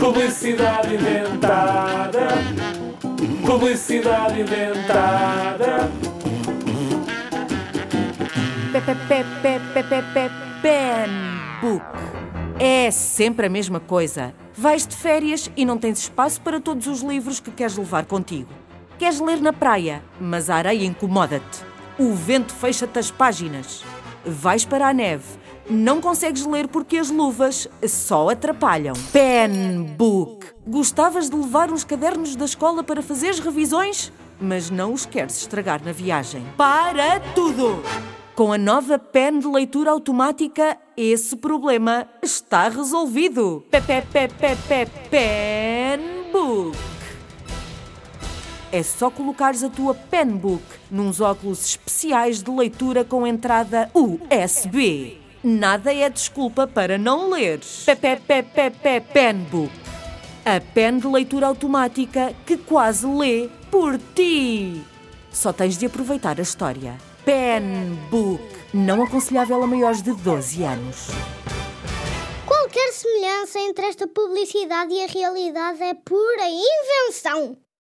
Publicidade inventada. Publicidade inventada. Book. É sempre a mesma coisa. Vais de férias e não tens espaço para todos os livros que queres levar contigo. Queres ler na praia, mas a areia incomoda-te. O vento fecha-te as páginas. Vais para a neve. Não consegues ler porque as luvas só atrapalham. Pen Book. Gostavas de levar uns cadernos da escola para fazeres revisões, mas não os queres estragar na viagem. Para tudo! Com a nova pen de leitura automática, esse problema está resolvido. Pen Book. É só colocares a tua Penbook nos óculos especiais de leitura com entrada USB. Nada é desculpa para não leres. Penbook. A pen de leitura automática que quase lê por ti. Só tens de aproveitar a história. Penbook. Não aconselhável a maiores de 12 anos. Qualquer semelhança entre esta publicidade e a realidade é pura invenção.